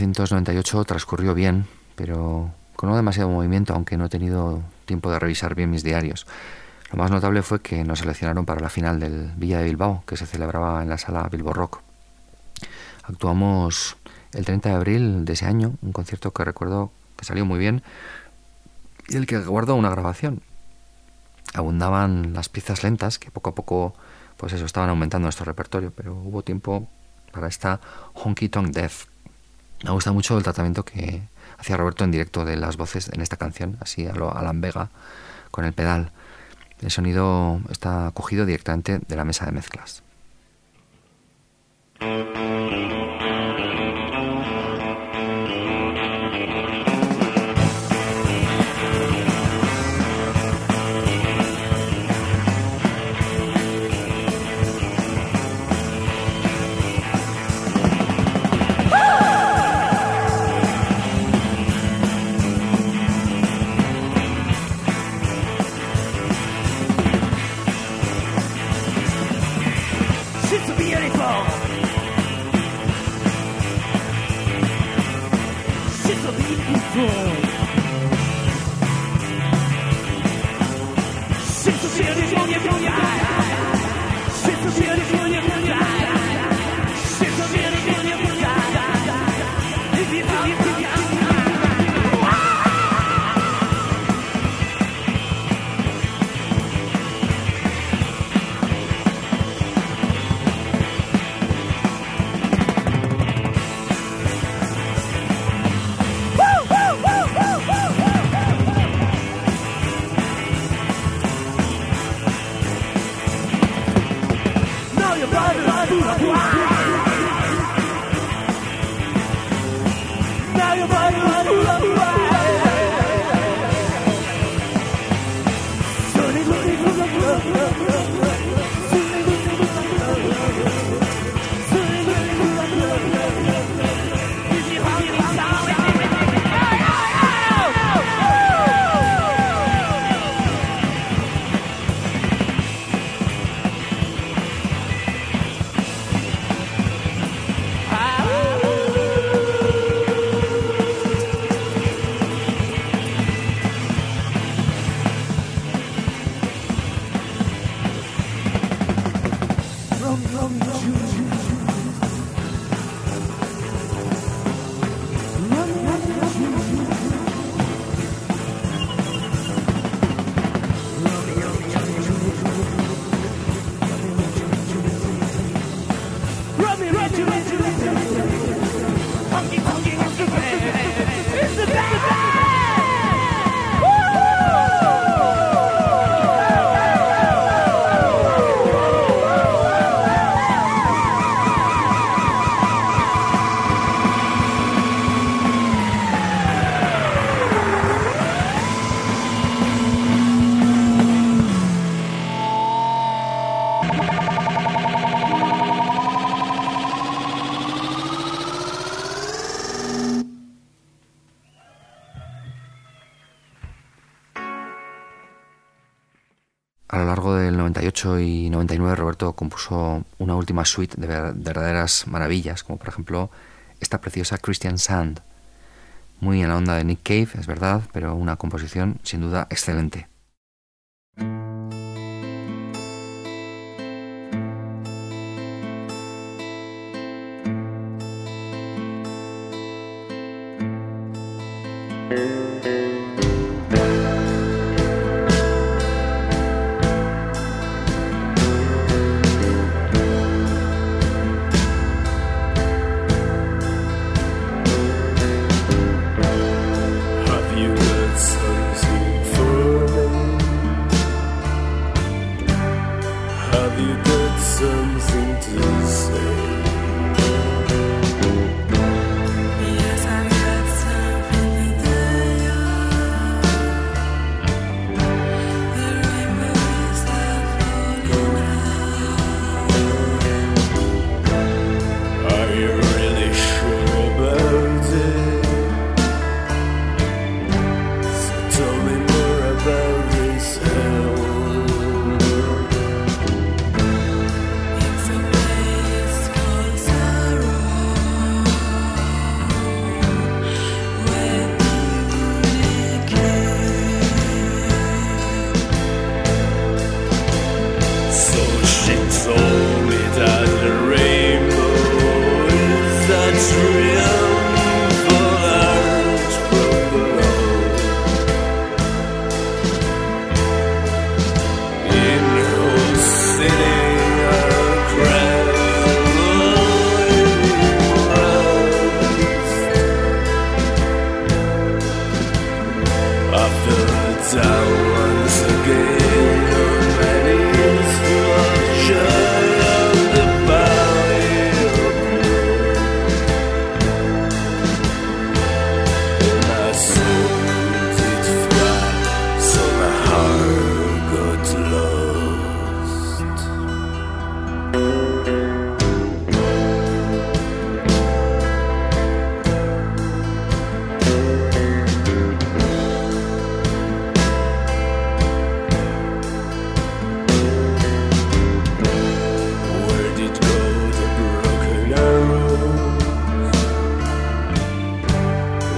...1998 transcurrió bien, pero con no demasiado movimiento, aunque no he tenido tiempo de revisar bien mis diarios. Lo más notable fue que nos seleccionaron para la final del Villa de Bilbao, que se celebraba en la sala Bilbo Rock. Actuamos el 30 de abril de ese año, un concierto que recuerdo que salió muy bien y el que guardo una grabación. Abundaban las piezas lentas que poco a poco pues eso estaban aumentando nuestro repertorio, pero hubo tiempo para esta Honky Tonk Death. Me gusta mucho el tratamiento que hacía Roberto en directo de las voces en esta canción, así a lo Alan Vega con el pedal. El sonido está cogido directamente de la mesa de mezclas. 98 99 Roberto compuso una última suite de verdaderas maravillas, como por ejemplo esta preciosa Christian Sand, muy en la onda de Nick Cave, es verdad, pero una composición sin duda excelente.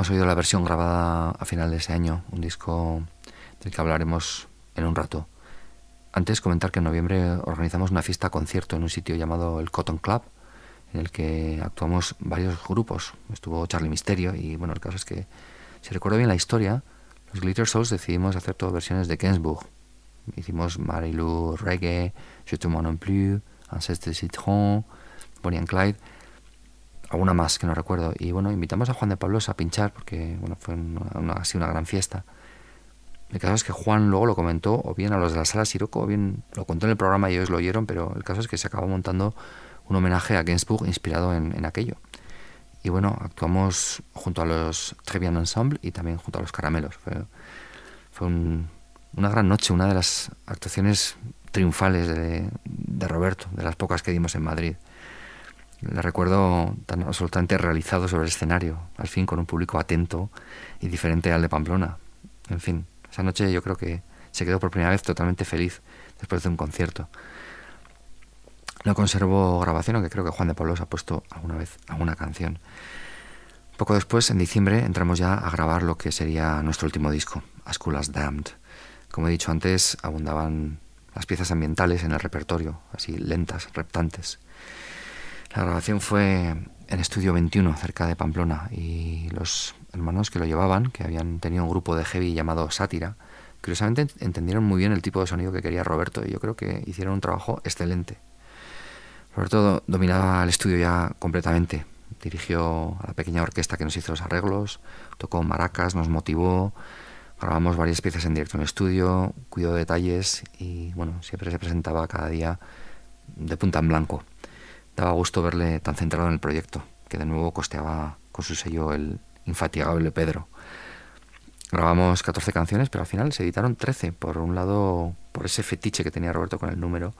Hemos oído la versión grabada a final de ese año, un disco del que hablaremos en un rato. Antes comentar que en noviembre organizamos una fiesta concierto en un sitio llamado el Cotton Club, en el que actuamos varios grupos. Estuvo Charlie Misterio y bueno, el caso es que, si recuerdo bien la historia, los Glitter Souls decidimos hacer todas versiones de Gainsbourg. Hicimos Marilou Reggae, Je te non plus, Ancestre Citron, Bonnie and Clyde alguna más que no recuerdo. Y bueno, invitamos a Juan de Pablos a pinchar porque bueno, fue una, así una gran fiesta. El caso es que Juan luego lo comentó, o bien a los de la sala Siroco, o bien lo contó en el programa y ellos lo oyeron, pero el caso es que se acabó montando un homenaje a Gainsbourg inspirado en, aquello. Y bueno, actuamos junto a los Trevian Ensemble y también junto a los Caramelos. Fue, fue una gran noche, una de las actuaciones triunfales de Roberto, de las pocas que dimos en Madrid. Le recuerdo tan absolutamente realizado sobre el escenario, al fin con un público atento y diferente al de Pamplona. En fin, esa noche yo creo que se quedó por primera vez totalmente feliz después de un concierto. No conservo grabación, aunque creo que Juan de Pablo ha puesto alguna vez alguna canción. Poco después, en diciembre, entramos ya a grabar lo que sería nuestro último disco, As Cool as Damned. Como he dicho antes, abundaban las piezas ambientales en el repertorio, así lentas, reptantes. La grabación fue en Estudio 21, cerca de Pamplona, y los hermanos que lo llevaban, que habían tenido un grupo de heavy llamado Sátira, curiosamente entendieron muy bien el tipo de sonido que quería Roberto, y yo creo que hicieron un trabajo excelente. Roberto dominaba el estudio ya completamente. Dirigió a la pequeña orquesta que nos hizo los arreglos, tocó maracas, nos motivó, grabamos varias piezas en directo en el estudio, cuidó detalles y bueno, siempre se presentaba cada día de punta en blanco. Daba gusto verle tan centrado en el proyecto, que de nuevo costeaba con su sello el infatigable Pedro. Grabamos 14 canciones, pero al final se editaron 13. Por un lado, por ese fetiche que tenía Roberto con el número,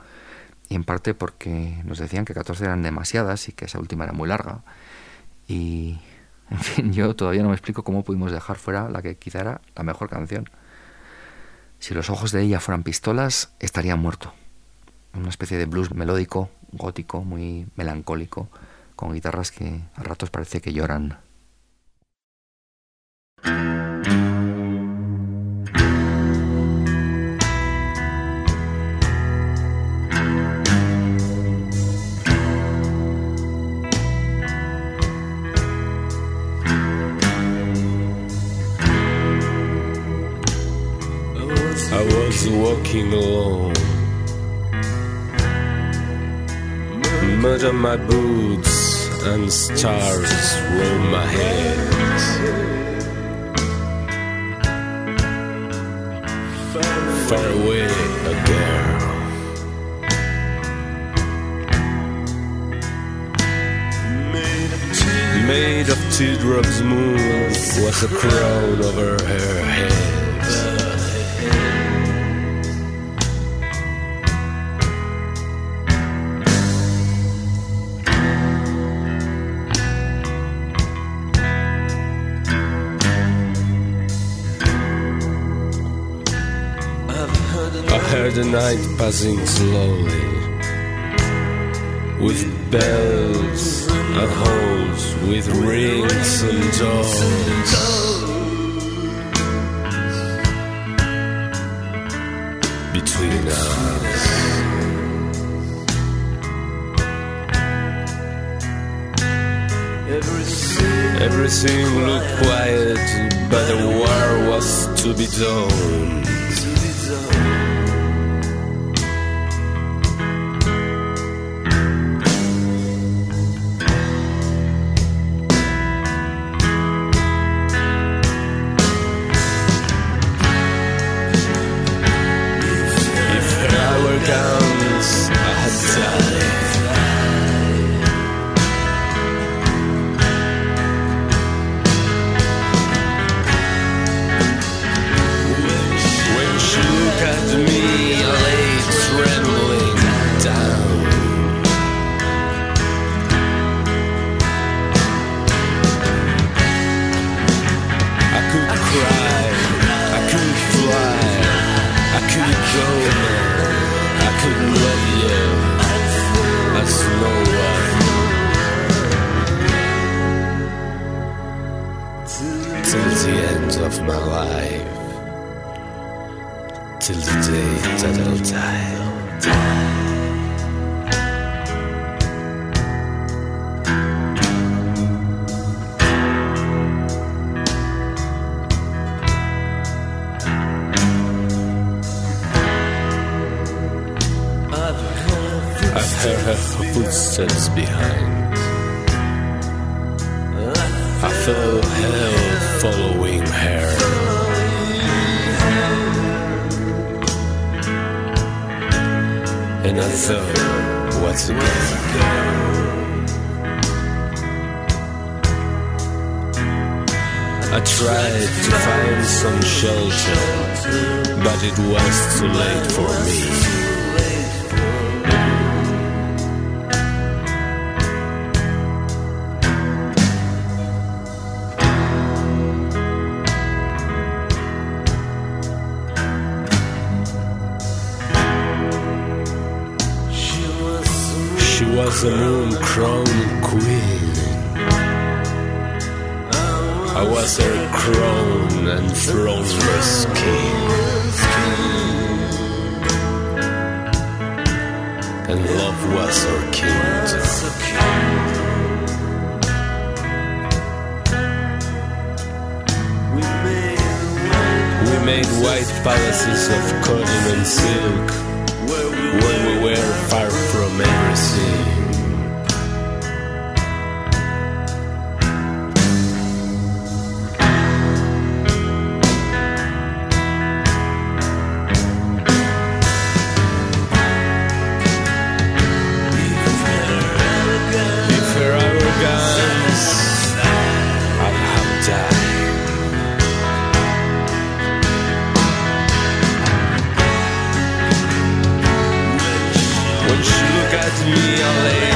y en parte porque nos decían que 14 eran demasiadas y que esa última era muy larga. Y, en fin, yo todavía no me explico cómo pudimos dejar fuera la que quizá era la mejor canción. Si los ojos de ella fueran pistolas, estaría muerto. Una especie de blues melódico gótico, muy melancólico, con guitarras que a ratos parece que lloran. Walking mud on my boots and stars roll my head. far away a girl. Made of teardrops, moon was a crown over her head. The night passing slowly with bells and holes, with rings and doors. Between us, everything looked quiet, but the war was to be done. 在 I tried to find some shelter, but it was too late for me. real late.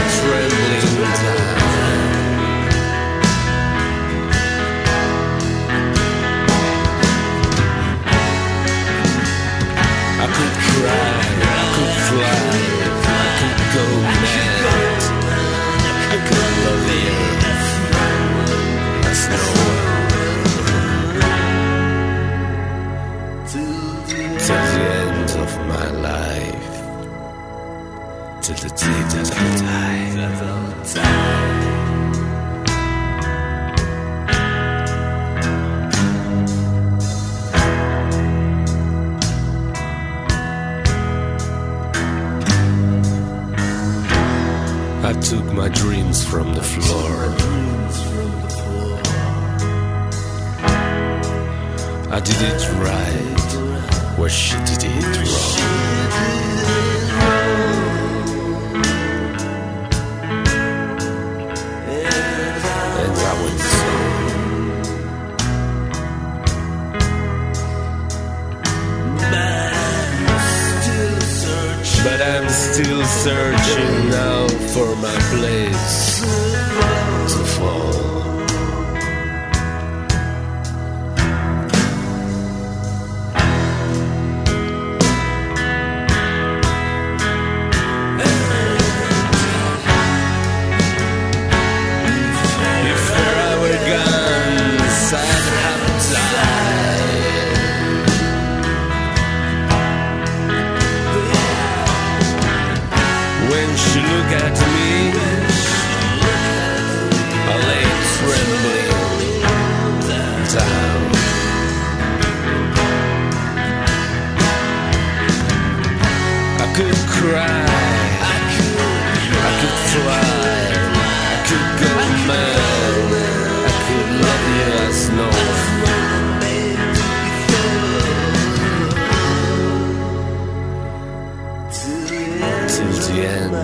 Till the end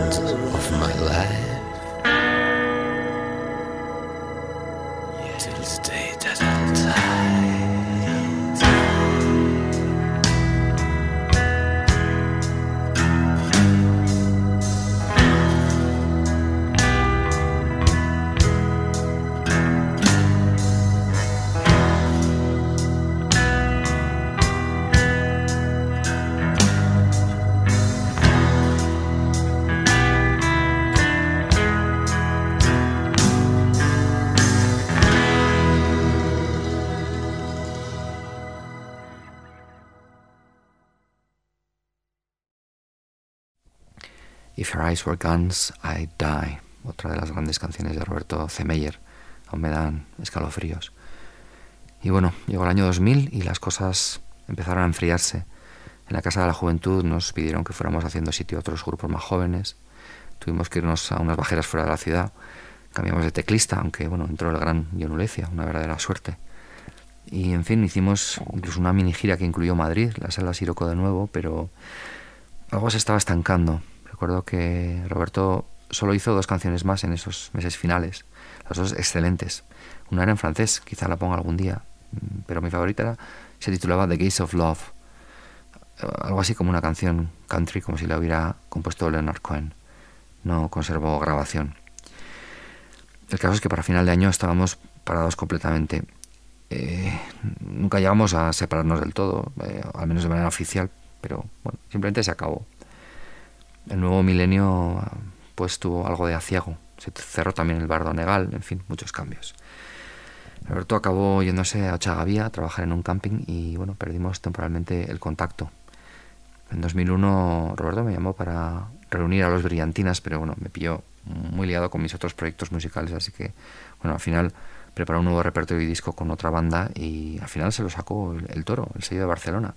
of my life. Till the day Eyes Were Guns, I'd Die, otra de las grandes canciones de Roberto C. Meyer. Aún me dan escalofríos. Y bueno, llegó el año 2000 y las cosas empezaron a enfriarse. En la Casa de la Juventud nos pidieron que fuéramos haciendo sitio a otros grupos más jóvenes. Tuvimos que irnos a unas bajeras fuera de la ciudad. Cambiamos de teclista, aunque bueno, entró el gran John Ulecia, una verdadera suerte. Y en fin, hicimos incluso una mini gira que incluyó Madrid, la sala Siroco de nuevo, pero algo se estaba estancando. Recuerdo que Roberto solo hizo dos canciones más en esos meses finales, las dos excelentes. Una era en francés, quizá la ponga algún día, mm, pero mi favorita era- se titulaba The Gates of Love, Eh, algo así como una canción country, como si la hubiera compuesto Leonard Cohen. No conservó grabación. El caso es que para final de año estábamos parados completamente. Eh, nunca llegamos a separarnos del todo, eh, al menos de manera oficial, pero bueno, simplemente se acabó. El nuevo milenio pues tuvo algo de aciago. Se cerró también el bar Donegal, en fin, muchos cambios. Roberto acabó yéndose a Ochagavía a trabajar en un camping y bueno, perdimos temporalmente el contacto. En 2001 Roberto me llamó para reunir a los Brillantinas, pero bueno, me pilló muy liado con mis otros proyectos musicales, así que bueno, al final preparó un nuevo repertorio y disco con otra banda y al final se lo sacó el Toro, el sello de Barcelona.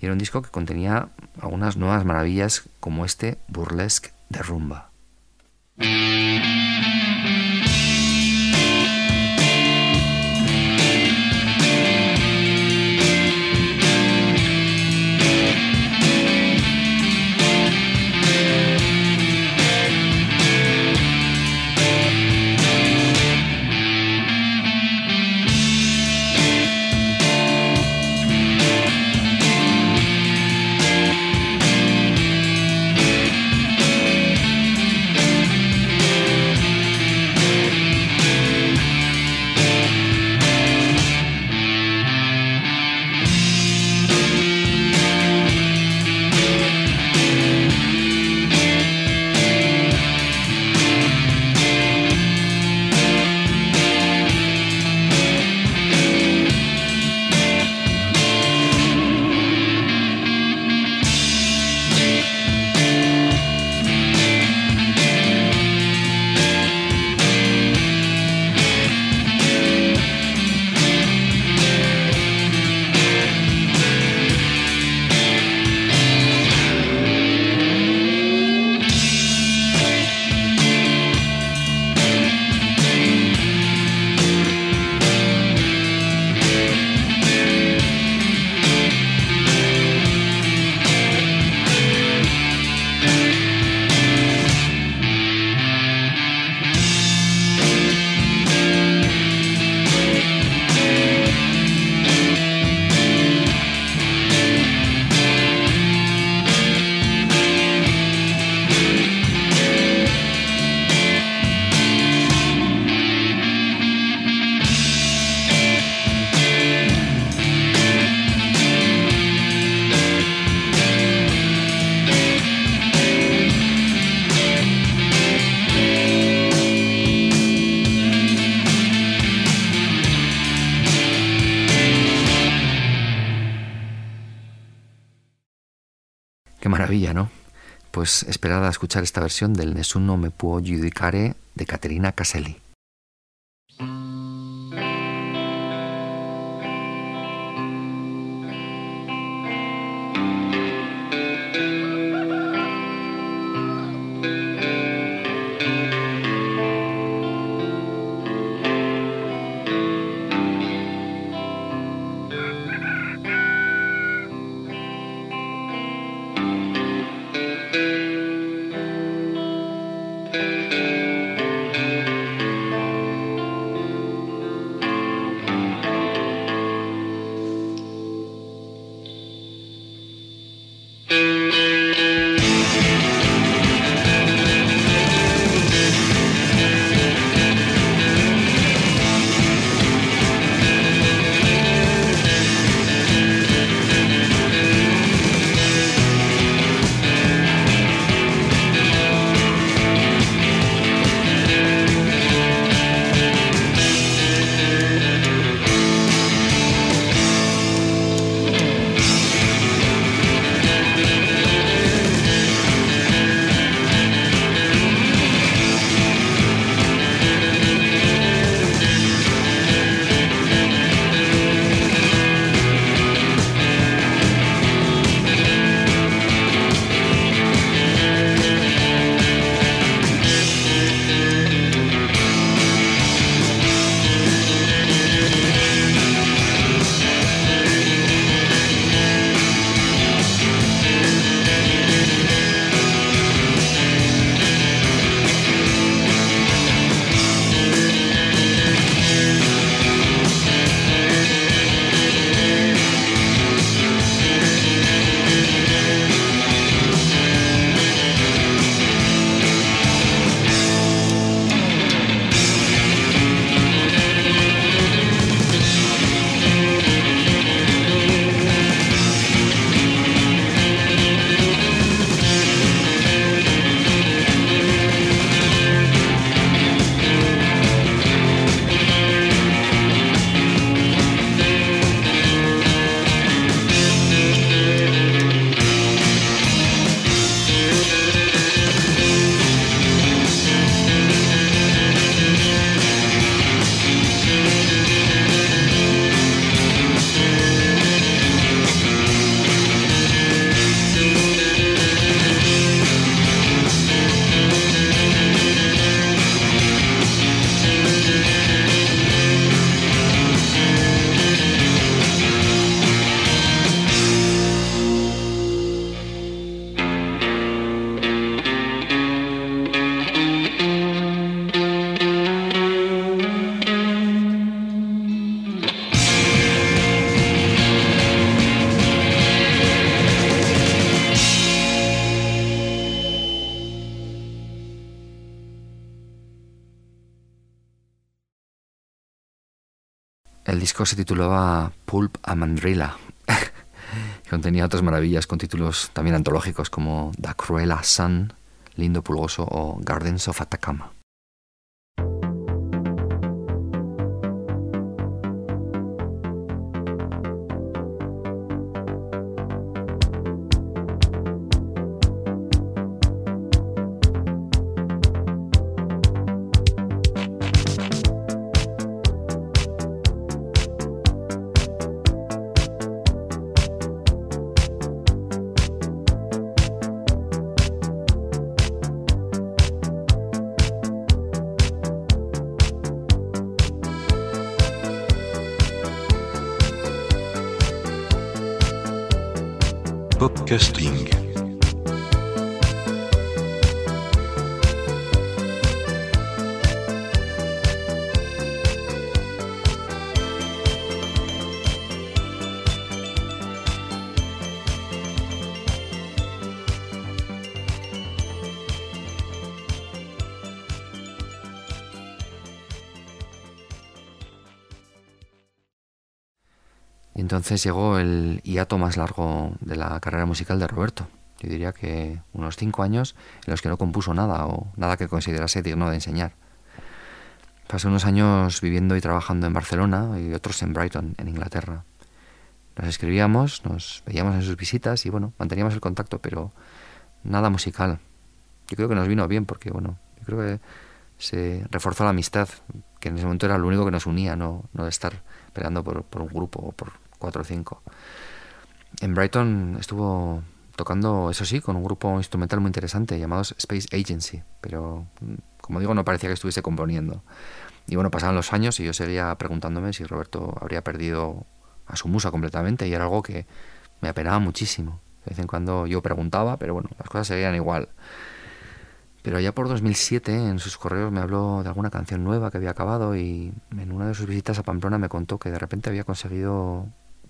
Y era un disco que contenía algunas nuevas maravillas como este Burlesque de Rumba. Pues a escuchar esta versión del Nessuno me può giudicare de Caterina Caselli. Se titulaba Pulp a Mandrilla. Contenía otras maravillas con títulos también antológicos como Da Cruella Sun, Lindo Pulgoso o Gardens of Atacama. Entonces llegó el hiato más largo de la carrera musical de Roberto. Yo diría que unos cinco años en los que no compuso nada o nada que considerase digno de enseñar. Pasé unos años viviendo y trabajando en Barcelona y otros en Brighton, en Inglaterra. Nos escribíamos, nos veíamos en sus visitas y bueno, manteníamos el contacto, pero nada musical. Yo creo que nos vino bien porque bueno, yo creo que se reforzó la amistad, que en ese momento era lo único que nos unía, no, no estar peleando por, por un grupo o por cuatro o cinco. En Brighton estuvo tocando, eso sí, con un grupo instrumental muy interesante llamado Space Agency, pero como digo, no parecía que estuviese componiendo. Y bueno, pasaban los años y yo seguía preguntándome si Roberto habría perdido a su musa completamente y era algo que me apenaba muchísimo. De vez en cuando yo preguntaba, pero bueno, las cosas seguían igual. Pero ya por 2007 en sus correos me habló de alguna canción nueva que había acabado y en una de sus visitas a Pamplona me contó que de repente había conseguido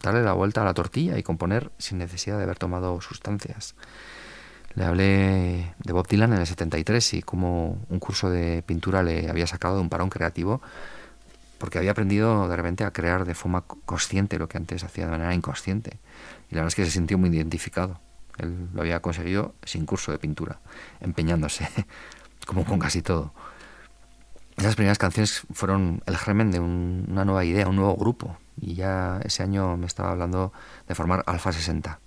darle la vuelta a la tortilla y componer sin necesidad de haber tomado sustancias. Le hablé de Bob Dylan en el 73 y cómo un curso de pintura le había sacado de un parón creativo porque había aprendido de repente a crear de forma consciente lo que antes hacía de manera inconsciente. Y la verdad es que se sintió muy identificado. Él lo había conseguido sin curso de pintura, empeñándose, como con casi todo. Esas primeras canciones fueron el germen de una nueva idea, un nuevo grupo. Y ya ese año me estaba hablando de formar Alfa 60.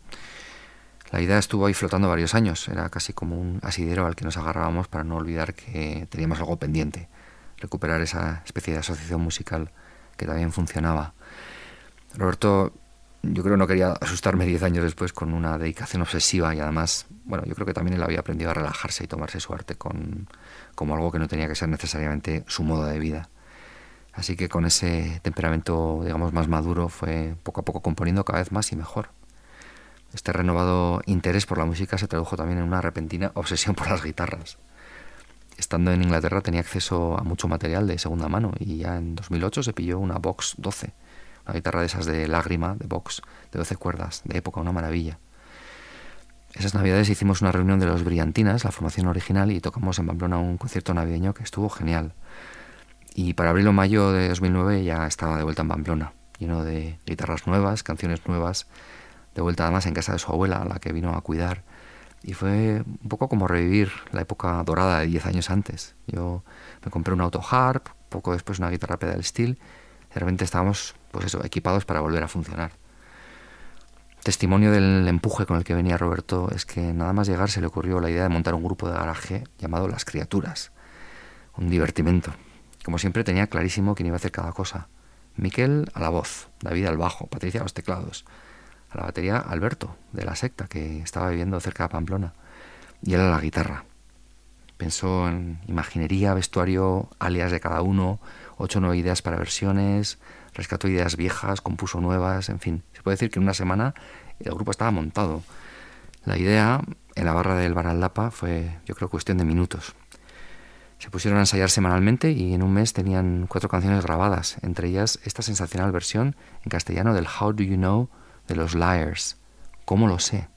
La idea estuvo ahí flotando varios años. Era casi como un asidero al que nos agarrábamos para no olvidar que teníamos algo pendiente recuperar esa especie de asociación musical que también funcionaba. Roberto, yo creo no quería asustarme diez años después con una dedicación obsesiva y además, bueno, yo creo que también él había aprendido a relajarse y tomarse su arte con, como algo que no tenía que ser necesariamente su modo de vida. Así que con ese temperamento, digamos, más maduro, fue poco a poco componiendo cada vez más y mejor. Este renovado interés por la música se tradujo también en una repentina obsesión por las guitarras estando en Inglaterra tenía acceso a mucho material de segunda mano y ya en 2008 se pilló una Vox 12, una guitarra de esas de lágrima, de Vox, de 12 cuerdas, de época, una maravilla. Esas navidades hicimos una reunión de los Brillantinas, la formación original, y tocamos en Pamplona un concierto navideño que estuvo genial. Y para abril o mayo de 2009 ya estaba de vuelta en Pamplona, lleno de guitarras nuevas, canciones nuevas, de vuelta además en casa de su abuela, a la que vino a cuidar y fue un poco como revivir la época dorada de 10 años antes. Yo me compré un auto harp, poco después una guitarra pedal steel, y de repente estábamos, pues eso, equipados para volver a funcionar. Testimonio del empuje con el que venía Roberto es que nada más llegar se le ocurrió la idea de montar un grupo de garaje llamado Las Criaturas, un divertimento. Como siempre tenía clarísimo quién iba a hacer cada cosa. Miquel a la voz, David al bajo, Patricia a los teclados, a la batería Alberto, de la secta, que estaba viviendo cerca de Pamplona, y él a la guitarra. Pensó en imaginería, vestuario, alias de cada uno, ocho o nueve ideas para versiones, rescató ideas viejas, compuso nuevas, en fin. Se puede decir que en una semana el grupo estaba montado. La idea, en la barra del Baraldapa, fue, yo creo, cuestión de minutos. Se pusieron a ensayar semanalmente y en un mes tenían cuatro canciones grabadas, entre ellas esta sensacional versión en castellano del How Do You Know de los Liars. ¿Cómo lo sé?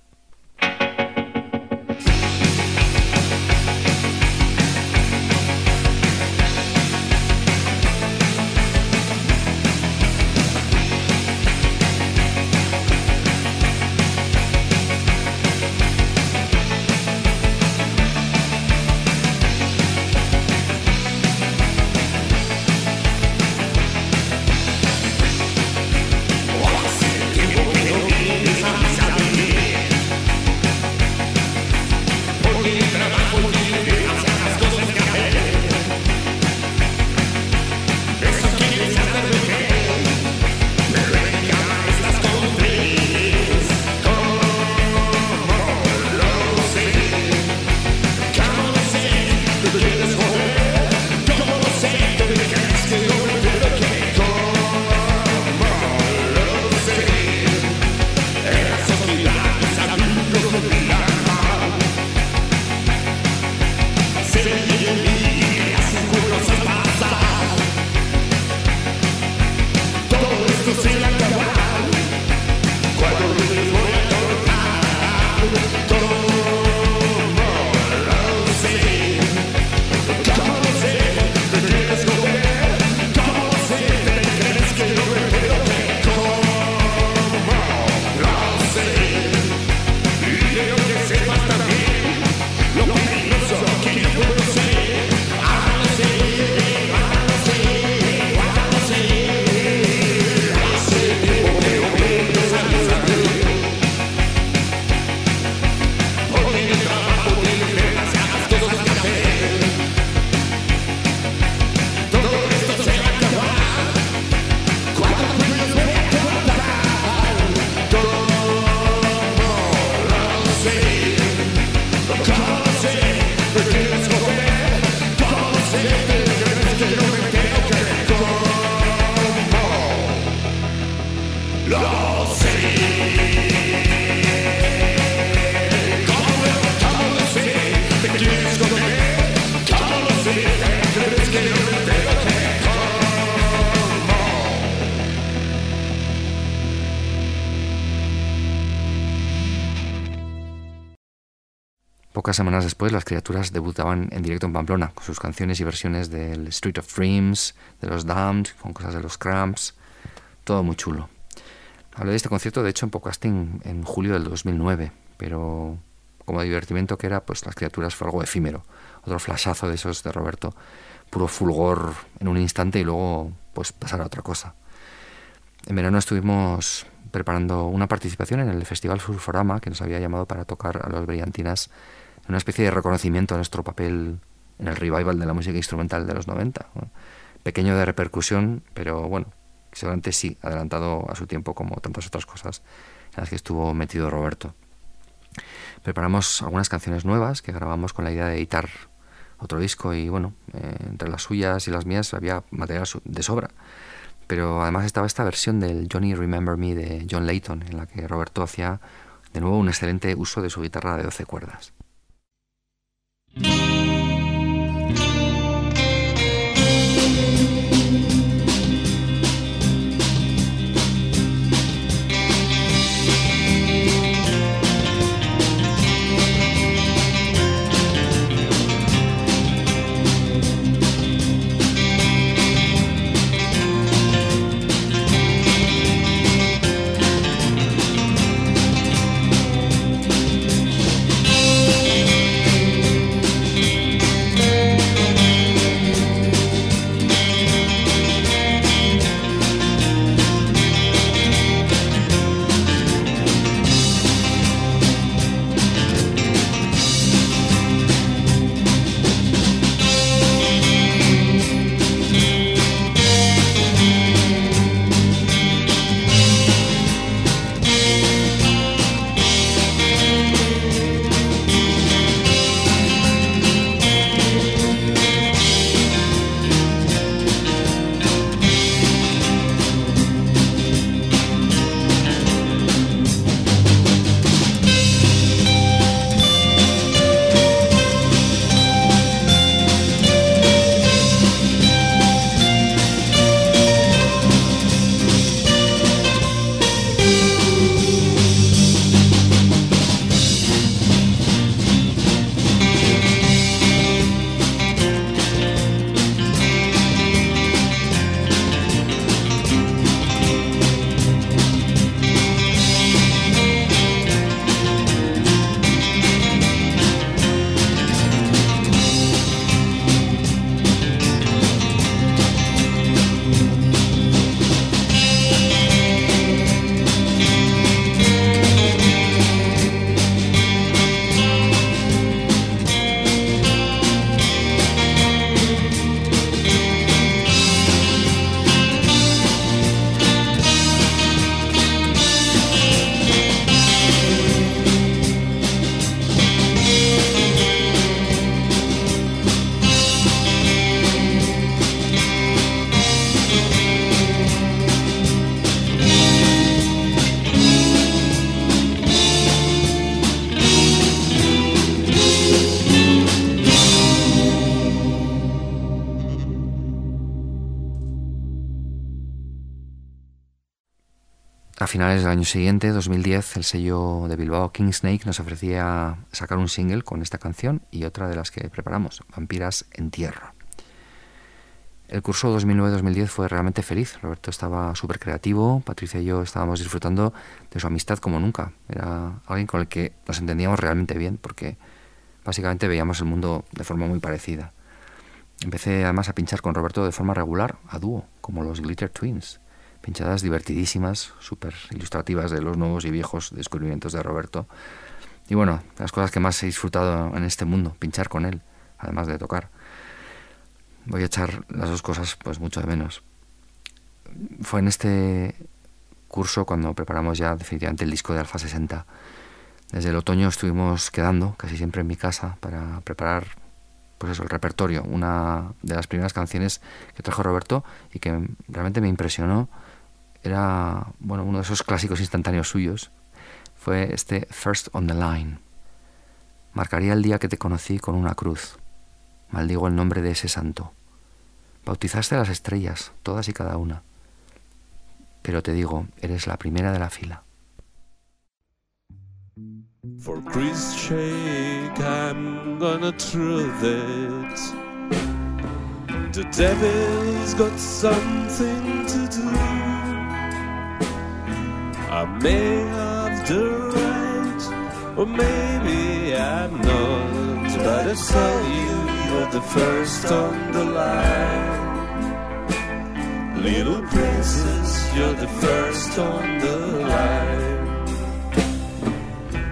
Pocas semanas después, las criaturas debutaban en directo en Pamplona, con sus canciones y versiones del Street of Dreams, de los Damned, con cosas de los Cramps, todo muy chulo. Hablé de este concierto, de hecho, en podcasting en julio del 2009, pero como divertimento que era, pues las criaturas fue algo efímero. Otro flashazo de esos de Roberto, puro fulgor en un instante y luego pues pasar a otra cosa. En verano estuvimos preparando una participación en el Festival Surforama que nos había llamado para tocar a los brillantinas una especie de reconocimiento a nuestro papel en el revival de la música instrumental de los 90. Pequeño de repercusión, pero bueno, seguramente sí, adelantado a su tiempo como tantas otras cosas en las que estuvo metido Roberto. Preparamos algunas canciones nuevas que grabamos con la idea de editar otro disco y bueno, eh, entre las suyas y las mías había material de sobra. Pero además estaba esta versión del Johnny Remember Me de John Layton, en la que Roberto hacía de nuevo un excelente uso de su guitarra de 12 cuerdas. Finales del año siguiente, 2010, el sello de Bilbao King Snake nos ofrecía sacar un single con esta canción y otra de las que preparamos, Vampiras en Tierra. El curso 2009-2010 fue realmente feliz. Roberto estaba súper creativo, Patricia y yo estábamos disfrutando de su amistad como nunca. Era alguien con el que nos entendíamos realmente bien porque básicamente veíamos el mundo de forma muy parecida. Empecé además a pinchar con Roberto de forma regular, a dúo, como los Glitter Twins pinchadas divertidísimas, súper ilustrativas de los nuevos y viejos descubrimientos de Roberto. Y bueno, las cosas que más he disfrutado en este mundo, pinchar con él, además de tocar. Voy a echar las dos cosas pues mucho de menos. Fue en este curso cuando preparamos ya definitivamente el disco de Alfa 60. Desde el otoño estuvimos quedando casi siempre en mi casa para preparar pues eso, el repertorio, una de las primeras canciones que trajo Roberto y que realmente me impresionó era bueno, uno de esos clásicos instantáneos suyos, fue este First on the Line. Marcaría el día que te conocí con una cruz. Maldigo el nombre de ese santo. Bautizaste a las estrellas, todas y cada una. Pero te digo, eres la primera de la fila. For Christ's sake, I'm gonna truth it. The devil's got something to do. I may have the right, or maybe I'm not. But I tell you, you're the first on the line. Little princess, you're the first on the line.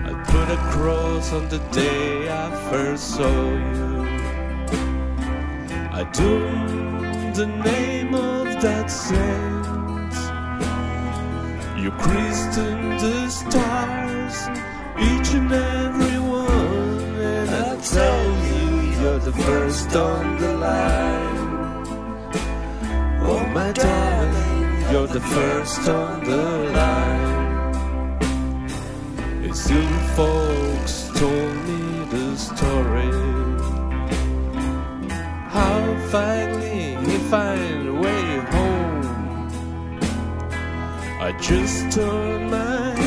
I put a cross on the day I first saw you. I do the name of that saint. You christened the stars, each and every one, and I tell you, you're the first on the line. Oh, my darling, you're the first on the line. And soon folks told me the story. How finally he find a way. I just turned head,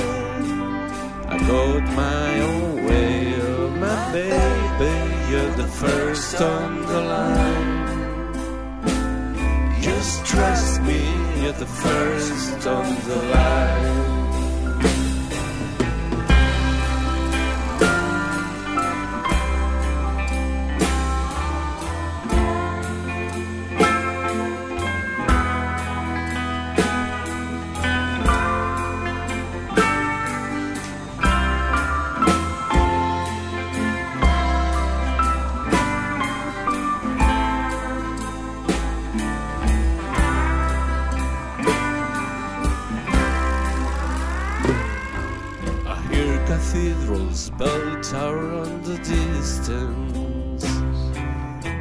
I got my own way. Oh, my baby, you're the first on the line. Just trust me, you're the first on the line.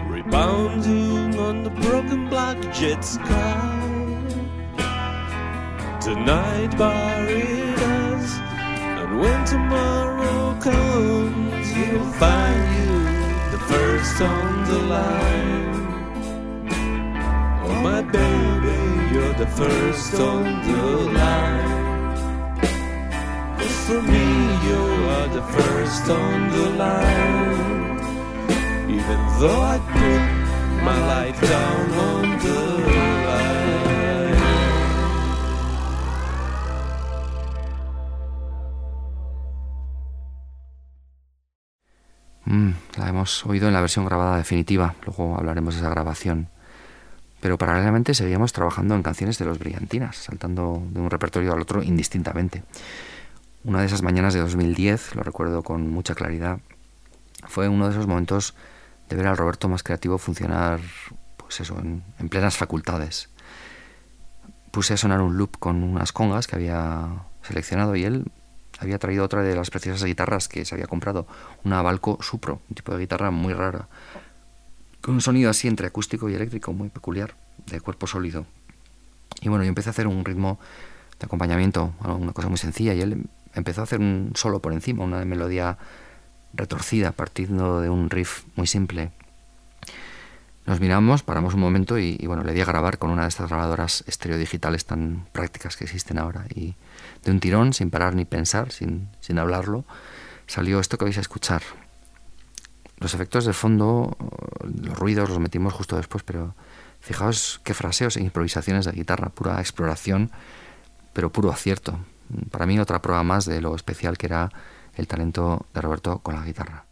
Rebounding on the broken black jet sky. Tonight buried us, and when tomorrow comes, you'll find you the first on the line. Oh my baby, you're the first on the line. For me, you are the first on the line. Even though I put my life down on the line. La hemos oído en la versión grabada definitiva, luego hablaremos de esa grabación. Pero paralelamente seguíamos trabajando en canciones de los Brillantinas, saltando de un repertorio al otro indistintamente. Una de esas mañanas de 2010, lo recuerdo con mucha claridad, fue uno de esos momentos de ver al Roberto más creativo funcionar, pues eso, en, en plenas facultades. Puse a sonar un loop con unas congas que había seleccionado y él había traído otra de las preciosas guitarras que se había comprado, una Balco Supro, un tipo de guitarra muy rara, con un sonido así entre acústico y eléctrico muy peculiar, de cuerpo sólido. Y bueno, yo empecé a hacer un ritmo de acompañamiento, una cosa muy sencilla, y él empezó a hacer un solo por encima, una melodía retorcida, partiendo de un riff muy simple. Nos miramos, paramos un momento y, bueno, le di a grabar con una de estas grabadoras estereodigitales tan prácticas que existen ahora. Y de un tirón, sin parar ni pensar, sin, sin hablarlo, salió esto que vais a escuchar. Los efectos de fondo, los ruidos los metimos justo después, pero fijaos qué fraseos e improvisaciones de guitarra, pura exploración, pero puro acierto. Para mí otra prueba más de lo especial que era el talento de Roberto con la guitarra.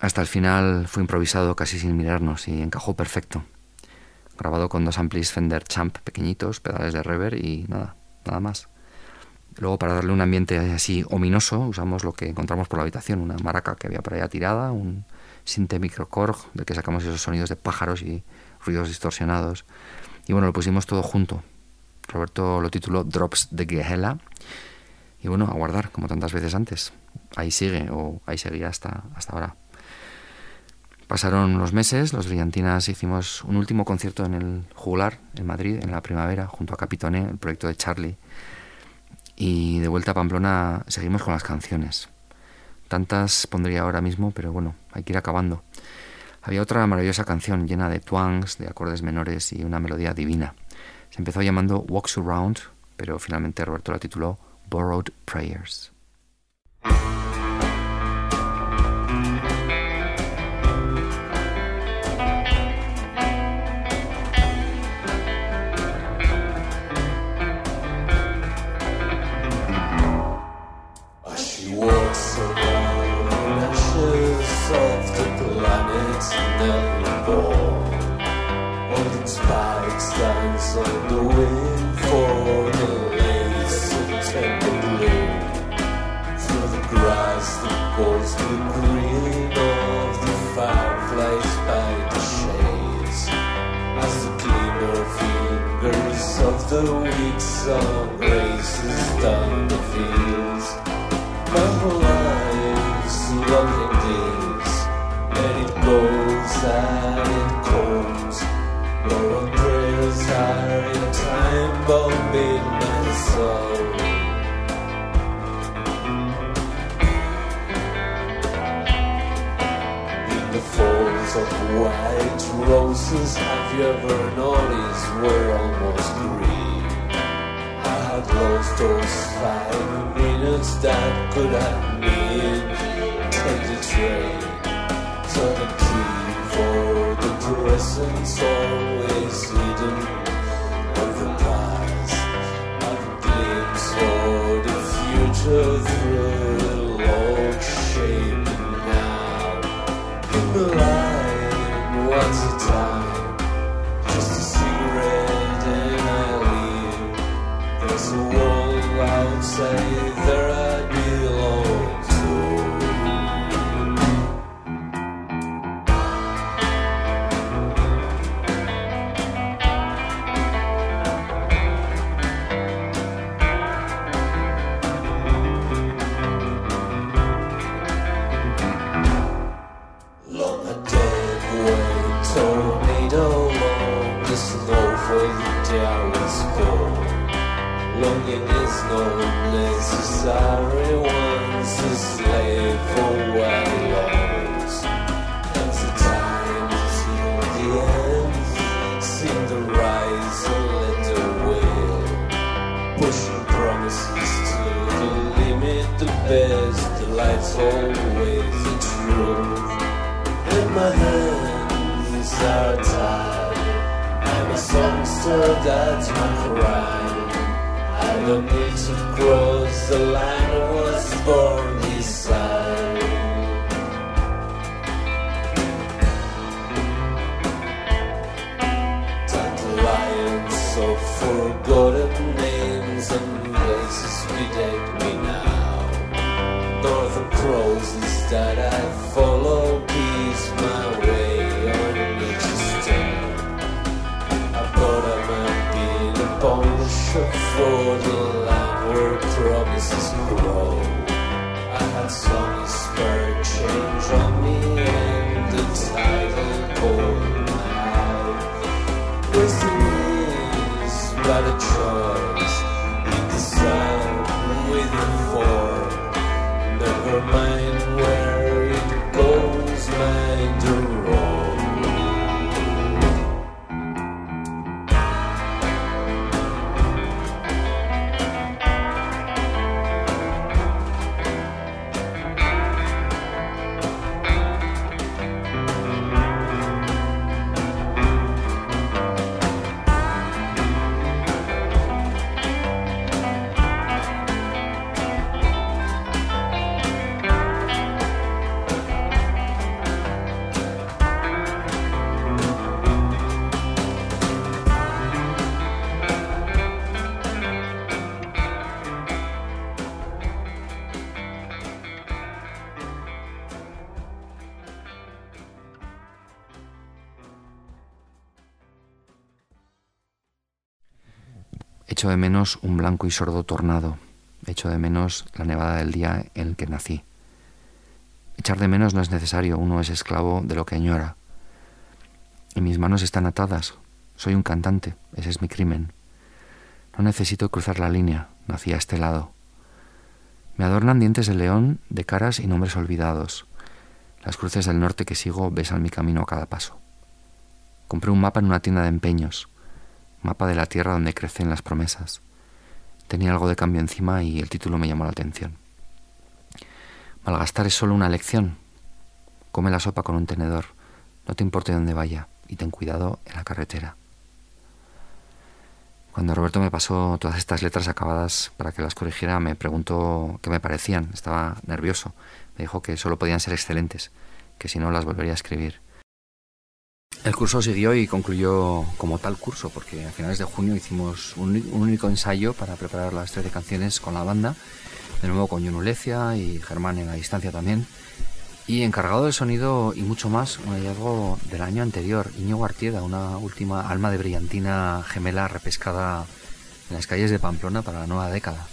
Hasta el final fue improvisado casi sin mirarnos y encajó perfecto. Grabado con dos amplis Fender Champ pequeñitos, pedales de reverb y nada, nada más. Luego, para darle un ambiente así ominoso, usamos lo que encontramos por la habitación, una maraca que había por allá tirada, un sinte microcorg del que sacamos esos sonidos de pájaros y ruidos distorsionados. Y bueno, lo pusimos todo junto. Roberto lo tituló Drops de Gehela. Y bueno, a guardar, como tantas veces antes. Ahí sigue, o ahí seguía hasta, hasta ahora. Pasaron los meses, los brillantinas hicimos un último concierto en el Jugular, en Madrid, en la primavera, junto a Capitone, el proyecto de Charlie y de vuelta a Pamplona seguimos con las canciones. Tantas pondría ahora mismo, pero bueno, hay que ir acabando. Había otra maravillosa canción llena de twangs, de acordes menores y una melodía divina. Se empezó llamando Walks Around, pero finalmente Roberto la tituló Borrowed Prayers. Sun races down the fields. Purple lives, looking days, and it goes and it comes. Your prayers are in time bombing my soul. In the folds of white roses, have you ever noticed we're almost green? Lost those five minutes that could have been take the train. So the key for the present's always hidden of the past. A glimpse for the future through the shaping now. In the line, what's the time? Songster, that's my crime. I don't need to cross the line I was born beside. Mind un blanco y sordo tornado. Echo de menos la nevada del día en el que nací. Echar de menos no es necesario, uno es esclavo de lo que añora. Y mis manos están atadas. Soy un cantante, ese es mi crimen. No necesito cruzar la línea, nací a este lado. Me adornan dientes de león, de caras y nombres olvidados. Las cruces del norte que sigo besan mi camino a cada paso. Compré un mapa en una tienda de empeños, mapa de la tierra donde crecen las promesas. Tenía algo de cambio encima y el título me llamó la atención. Malgastar es solo una lección. Come la sopa con un tenedor. No te importe dónde vaya y ten cuidado en la carretera. Cuando Roberto me pasó todas estas letras acabadas para que las corrigiera, me preguntó qué me parecían. Estaba nervioso. Me dijo que solo podían ser excelentes, que si no las volvería a escribir. El curso siguió y concluyó como tal curso, porque a finales de junio hicimos un, único ensayo para preparar las 13 canciones con la banda de nuevo con Junulecia y Germán en la distancia también. Y encargado del sonido y mucho más, un hallazgo del año anterior, Iñigo Artieda, una última alma de brillantina gemela repescada en las calles de Pamplona para la nueva década.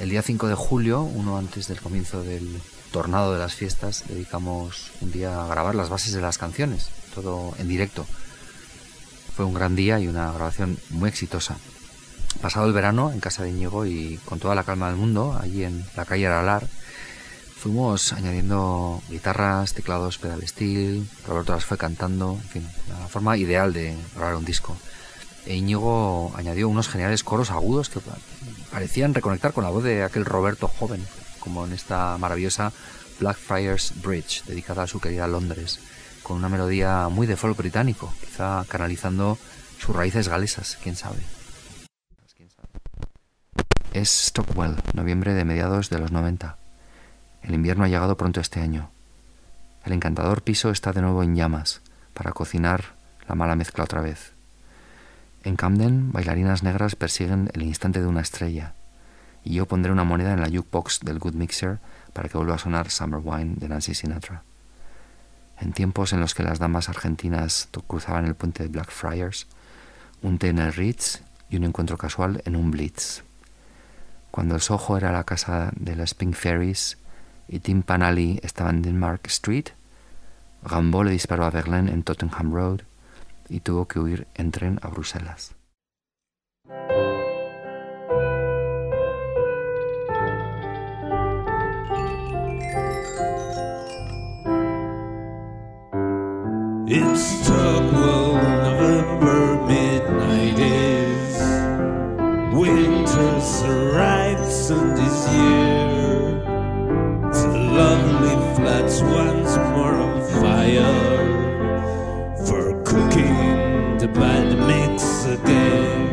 El día 5 de julio, uno antes del comienzo del tornado de las fiestas, dedicamos un día a grabar las bases de las canciones, todo en directo. Fue un gran día y una grabación muy exitosa. Pasado el verano en casa de Íñigo y con toda la calma del mundo, allí en la calle Aralar, fuimos añadiendo guitarras, teclados, pedal steel, Roberto las fue cantando, en fin, la forma ideal de grabar un disco. E Íñigo añadió unos geniales coros agudos que parecían reconectar con la voz de aquel Roberto joven, como en esta maravillosa Blackfriars Bridge, dedicada a su querida Londres, con una melodía muy de folk británico, quizá canalizando sus raíces galesas, quién sabe. Es Stockwell, noviembre de mediados de los 90. El invierno ha llegado pronto este año. El encantador piso está de nuevo en llamas para cocinar la mala mezcla otra vez. En Camden, bailarinas negras persiguen el instante de una estrella, y yo pondré una moneda en la jukebox del Good Mixer para que vuelva a sonar Summer Wine de Nancy Sinatra. En tiempos en los que las damas argentinas cruzaban el puente de Blackfriars, un té en el Ritz y un encuentro casual en un Blitz. Cuando el Soho era la casa de las Pink Fairies y Tim Panali estaba en Denmark Street, Rambo le disparó a Berlín en Tottenham Road y tuvo que huir en tren a Bruselas. It's Tugwell November midnight is. Winter's arrived Sunday's year. The lovely flats once more on fire. For cooking the bad mix again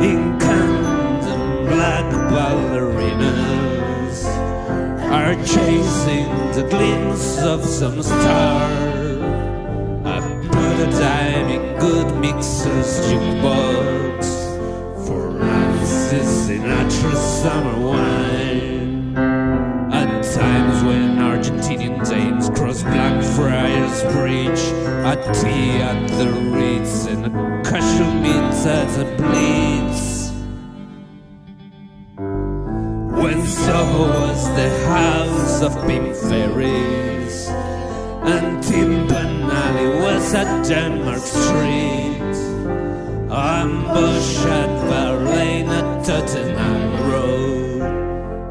In Camden black ballerinas. Are chasing the glints of some stars good mixers jukebox for Nancy Sinatra summer wine. At times when Argentinian dames cross Blackfriars Bridge, a tea at the Ritz and a casual meet at the Blitz. When Soho was the house of pink fairies and Timpanelli was at Denmark Street. Ambush at Berlin at Tottenham Road,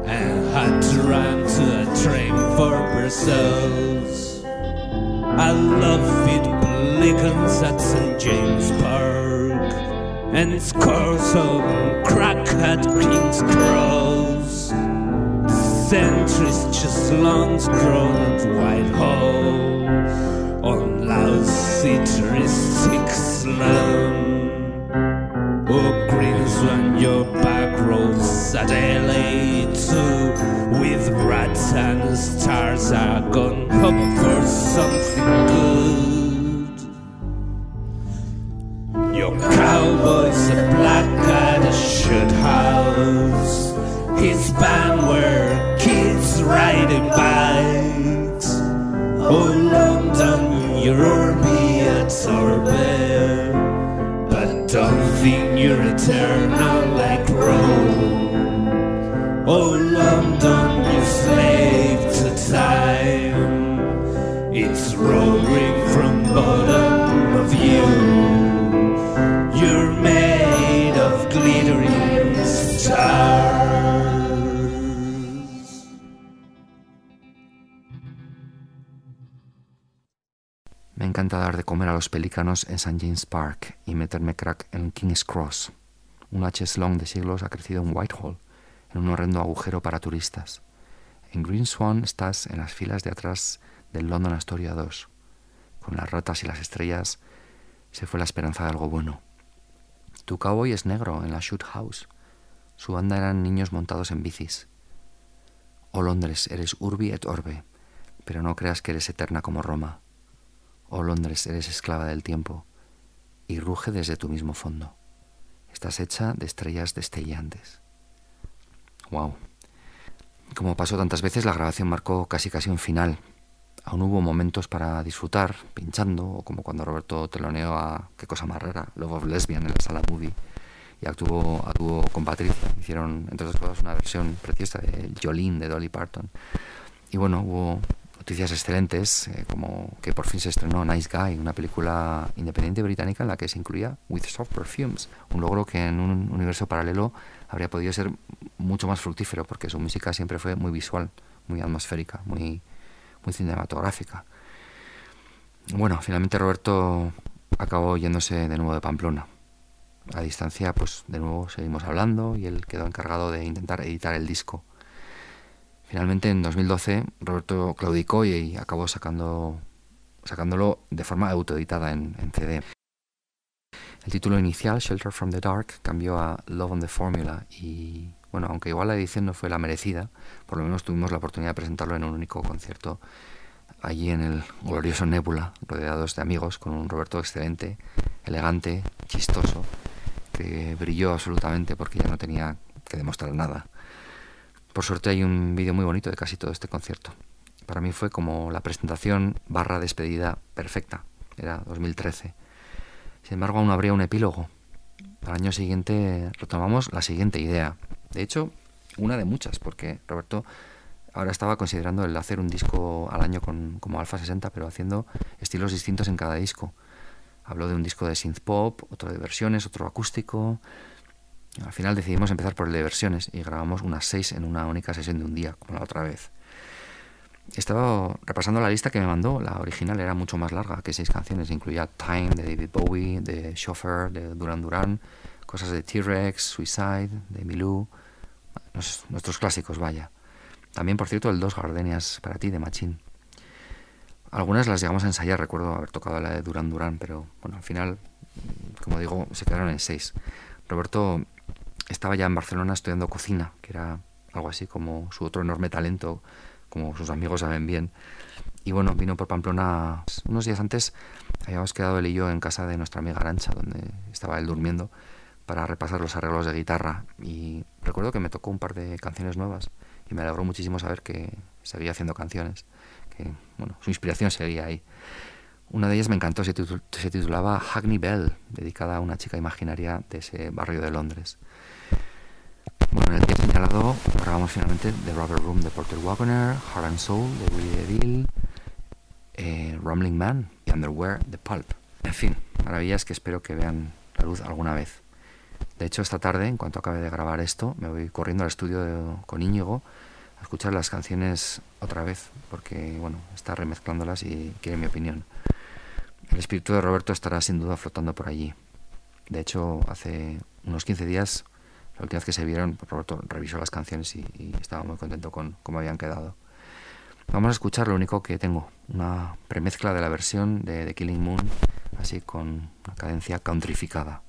and had to run to a train for Brussels. I love it, Blickens at St. James Park, and its course on crack at King's Cross centuries just long grown at Whitehall on lousy touristic slum. Oh, greens when your back at LA too, with rats and stars are gone. Hope for something good. Your cowboys a black at a shoot house. His band eternal like Rome. Oh, London, you slave to time. It's roaring from bottom of you. You're made of glittering stars. Me encanta dar de comer a los pelícanos en St. James Park y meterme crack en King's Cross. Un H. Long de siglos ha crecido en Whitehall, en un horrendo agujero para turistas. En Green Swan estás en las filas de atrás del London Astoria 2. Con las ratas y las estrellas se fue la esperanza de algo bueno. Tu cowboy es negro en la Shoot House. Su banda eran niños montados en bicis. Oh Londres, eres urbi et orbe, pero no creas que eres eterna como Roma. Oh Londres, eres esclava del tiempo, y ruge desde tu mismo fondo. Estás hecha de estrellas destellantes. Wow. Como pasó tantas veces, la grabación marcó casi casi un final. Aún hubo momentos para disfrutar, pinchando, o como cuando Roberto teloneó a qué cosa más rara, Love of Lesbian en la sala movie y actuó, actuó con Patricia. Hicieron, entre otras cosas, una versión preciosa de Jolene de Dolly Parton. Y bueno, hubo noticias excelentes, eh, como que por fin se estrenó Nice Guy, una película independiente británica en la que se incluía With Soft Perfumes, un logro que en un universo paralelo habría podido ser mucho más fructífero, porque su música siempre fue muy visual, muy atmosférica, muy, muy cinematográfica. Bueno, finalmente Roberto acabó yéndose de nuevo de Pamplona. A distancia, pues de nuevo seguimos hablando y él quedó encargado de intentar editar el disco. Finalmente, en 2012, Roberto claudicó y acabó sacando, sacándolo de forma autoeditada en, en CD. El título inicial, Shelter from the Dark, cambió a Love on the Formula y, bueno, aunque igual la edición no fue la merecida, por lo menos tuvimos la oportunidad de presentarlo en un único concierto allí en el glorioso Nebula, rodeados de amigos, con un Roberto excelente, elegante, chistoso, que brilló absolutamente porque ya no tenía que demostrar nada. Por suerte hay un vídeo muy bonito de casi todo este concierto. Para mí fue como la presentación barra despedida perfecta. Era 2013. Sin embargo, aún habría un epílogo. Al año siguiente retomamos la siguiente idea. De hecho, una de muchas, porque Roberto ahora estaba considerando el hacer un disco al año con, como Alpha 60, pero haciendo estilos distintos en cada disco. Habló de un disco de synth pop, otro de versiones, otro acústico. Al final decidimos empezar por el de versiones y grabamos unas seis en una única sesión de un día, como la otra vez. Estaba repasando la lista que me mandó, la original era mucho más larga que seis canciones, incluía Time de David Bowie, de Chauffeur de Duran Duran, cosas de T-Rex, Suicide, de Milou, nuestros clásicos, vaya. También, por cierto, el Dos Gardenias para ti de Machín. Algunas las llegamos a ensayar, recuerdo haber tocado la de Duran Duran, pero bueno, al final, como digo, se quedaron en seis. Roberto estaba ya en Barcelona estudiando cocina, que era algo así como su otro enorme talento como sus amigos saben bien. Y bueno, vino por Pamplona unos días antes. Habíamos quedado él y yo en casa de nuestra amiga Arancha, donde estaba él durmiendo, para repasar los arreglos de guitarra. Y recuerdo que me tocó un par de canciones nuevas y me alegró muchísimo saber que seguía haciendo canciones, que bueno, su inspiración seguía ahí. Una de ellas me encantó, se, titulaba Hackney Bell, dedicada a una chica imaginaria de ese barrio de Londres. Bueno, en el día señalado grabamos finalmente The Rubber Room de Porter Wagoner, Heart and Soul de Willie DeVille, eh, Rumbling Man y Underwear de Pulp. En fin, maravillas que espero que vean la luz alguna vez. De hecho, esta tarde, en cuanto acabe de grabar esto, me voy corriendo al estudio con Íñigo a escuchar las canciones otra vez, porque, bueno, está remezclándolas y quiere mi opinión. El espíritu de Roberto estará sin duda flotando por allí. De hecho, hace unos 15 días la última vez que se vieron, Roberto revisó las canciones y, estaba muy contento con cómo habían quedado. Vamos a escuchar lo único que tengo, una premezcla de la versión de The Killing Moon, así con una cadencia countrificada.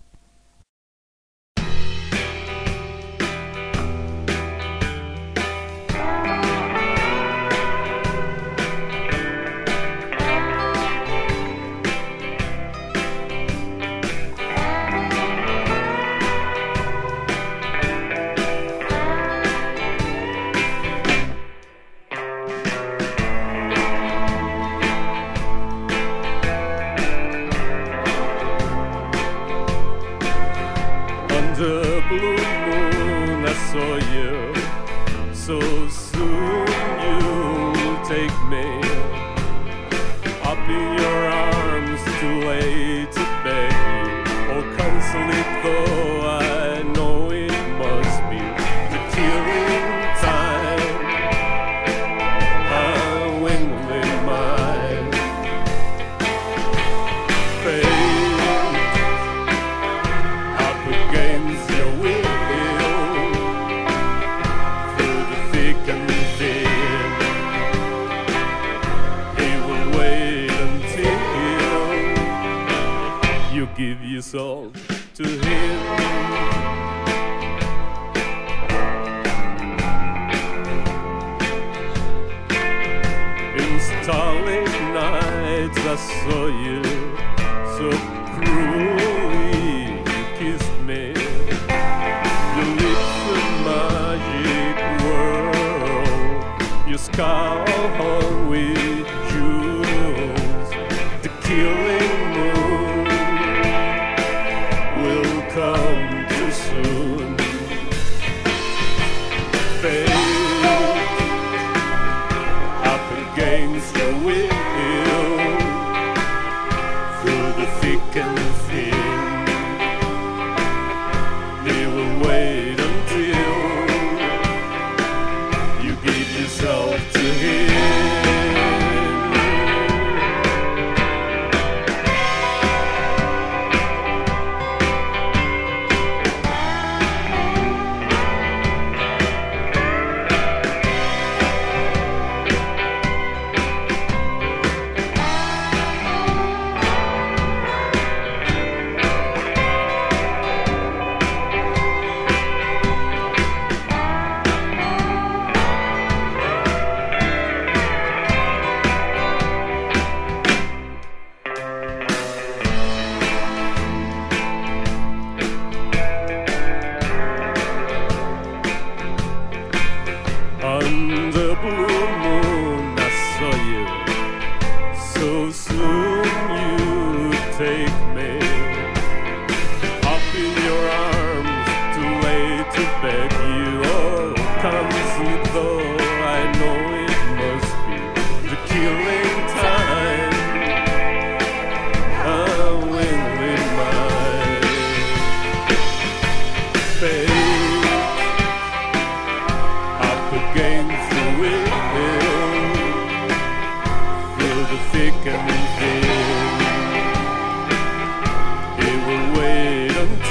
Yourself to Him. Starlit nights I saw you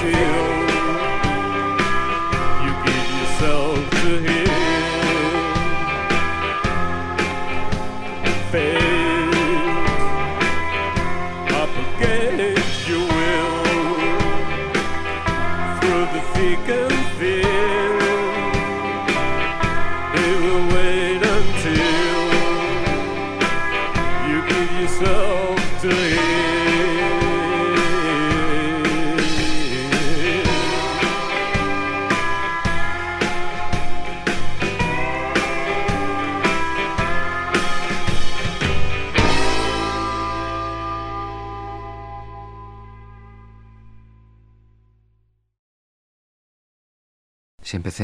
she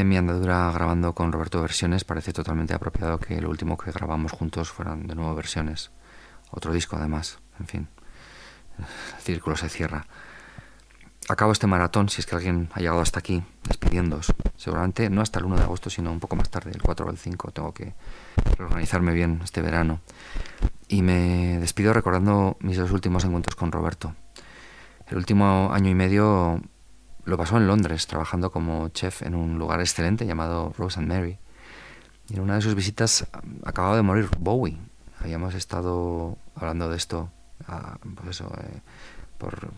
Mi andadura grabando con Roberto versiones, parece totalmente apropiado que lo último que grabamos juntos fueran de nuevo versiones. Otro disco además, en fin. El círculo se cierra. Acabo este maratón, si es que alguien ha llegado hasta aquí, despidiéndoos. Seguramente no hasta el 1 de agosto, sino un poco más tarde, el 4 o el 5. Tengo que reorganizarme bien este verano. Y me despido recordando mis dos últimos encuentros con Roberto. El último año y medio lo pasó en Londres, trabajando como chef en un lugar excelente llamado Rose and Mary. Y en una de sus visitas acababa de morir Bowie. Habíamos estado hablando de esto ah, pues eso, eh, por,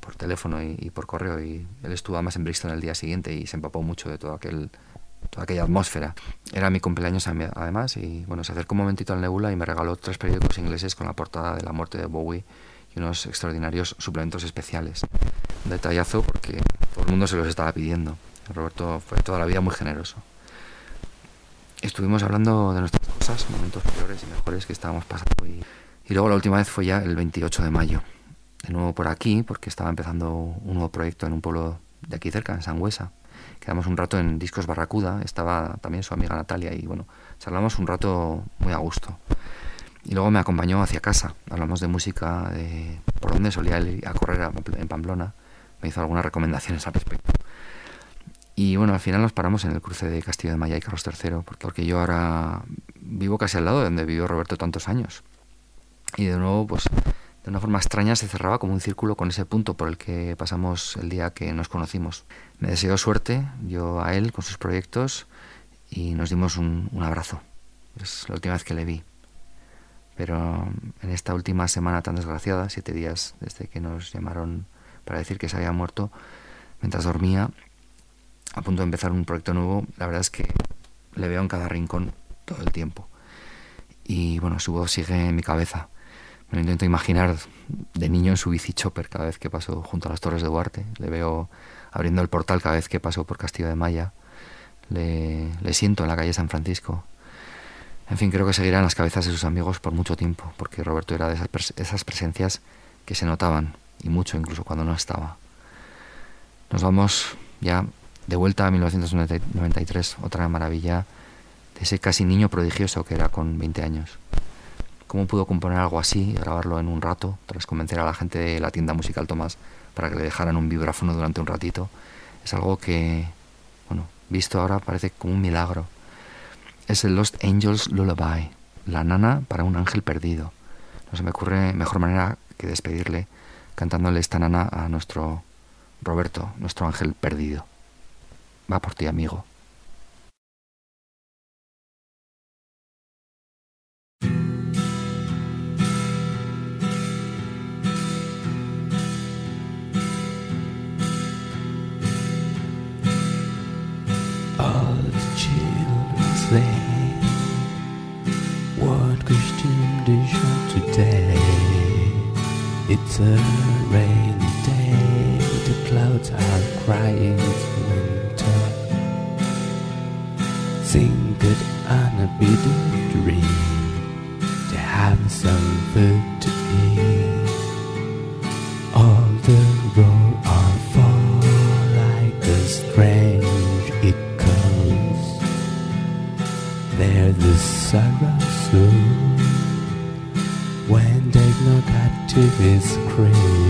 por teléfono y, por correo. Y él estuvo además en Bristol el día siguiente y se empapó mucho de aquel, toda aquella atmósfera. Era mi cumpleaños además y bueno, se acercó un momentito al Nebula y me regaló tres periódicos ingleses con la portada de la muerte de Bowie unos extraordinarios suplementos especiales. Un detallazo porque todo el mundo se los estaba pidiendo. Roberto fue toda la vida muy generoso. Estuvimos hablando de nuestras cosas, momentos peores y mejores que estábamos pasando. Y, y luego la última vez fue ya el 28 de mayo. De nuevo por aquí, porque estaba empezando un nuevo proyecto en un pueblo de aquí cerca, en Sangüesa. Quedamos un rato en Discos Barracuda, estaba también su amiga Natalia y bueno, charlamos un rato muy a gusto. Y luego me acompañó hacia casa, hablamos de música, de por dónde solía ir a correr en Pamplona, me hizo algunas recomendaciones al respecto. Y bueno, al final nos paramos en el cruce de Castillo de Maya y Carlos III, porque yo ahora vivo casi al lado de donde vivió Roberto tantos años. Y de nuevo, pues de una forma extraña se cerraba como un círculo con ese punto por el que pasamos el día que nos conocimos. Me deseó suerte, yo a él con sus proyectos, y nos dimos un, un abrazo. Es la última vez que le vi. Pero en esta última semana tan desgraciada, siete días desde que nos llamaron para decir que se había muerto mientras dormía, a punto de empezar un proyecto nuevo. La verdad es que le veo en cada rincón todo el tiempo. Y bueno, su voz sigue en mi cabeza. Me lo intento imaginar de niño en su bici chopper cada vez que paso junto a las Torres de Duarte. Le veo abriendo el portal cada vez que paso por Castillo de Maya. Le, le siento en la calle San Francisco. En fin, creo que seguirá en las cabezas de sus amigos por mucho tiempo, porque Roberto era de esas, presencias que se notaban, y mucho incluso cuando no estaba. Nos vamos ya de vuelta a 1993, otra maravilla de ese casi niño prodigioso que era con 20 años. ¿Cómo pudo componer algo así y grabarlo en un rato tras convencer a la gente de la tienda musical Tomás para que le dejaran un vibráfono durante un ratito? Es algo que, bueno, visto ahora parece como un milagro. Es el Lost Angels Lullaby, la nana para un ángel perdido. No se me ocurre mejor manera que despedirle cantándole esta nana a nuestro Roberto, nuestro ángel perdido. Va por ti, amigo. It's a rainy day, the clouds are crying it's winter. Sing good bit dream to have some food to eat. All the roll are fall like a strange echoes. They're the sorrow soon massive is crazy.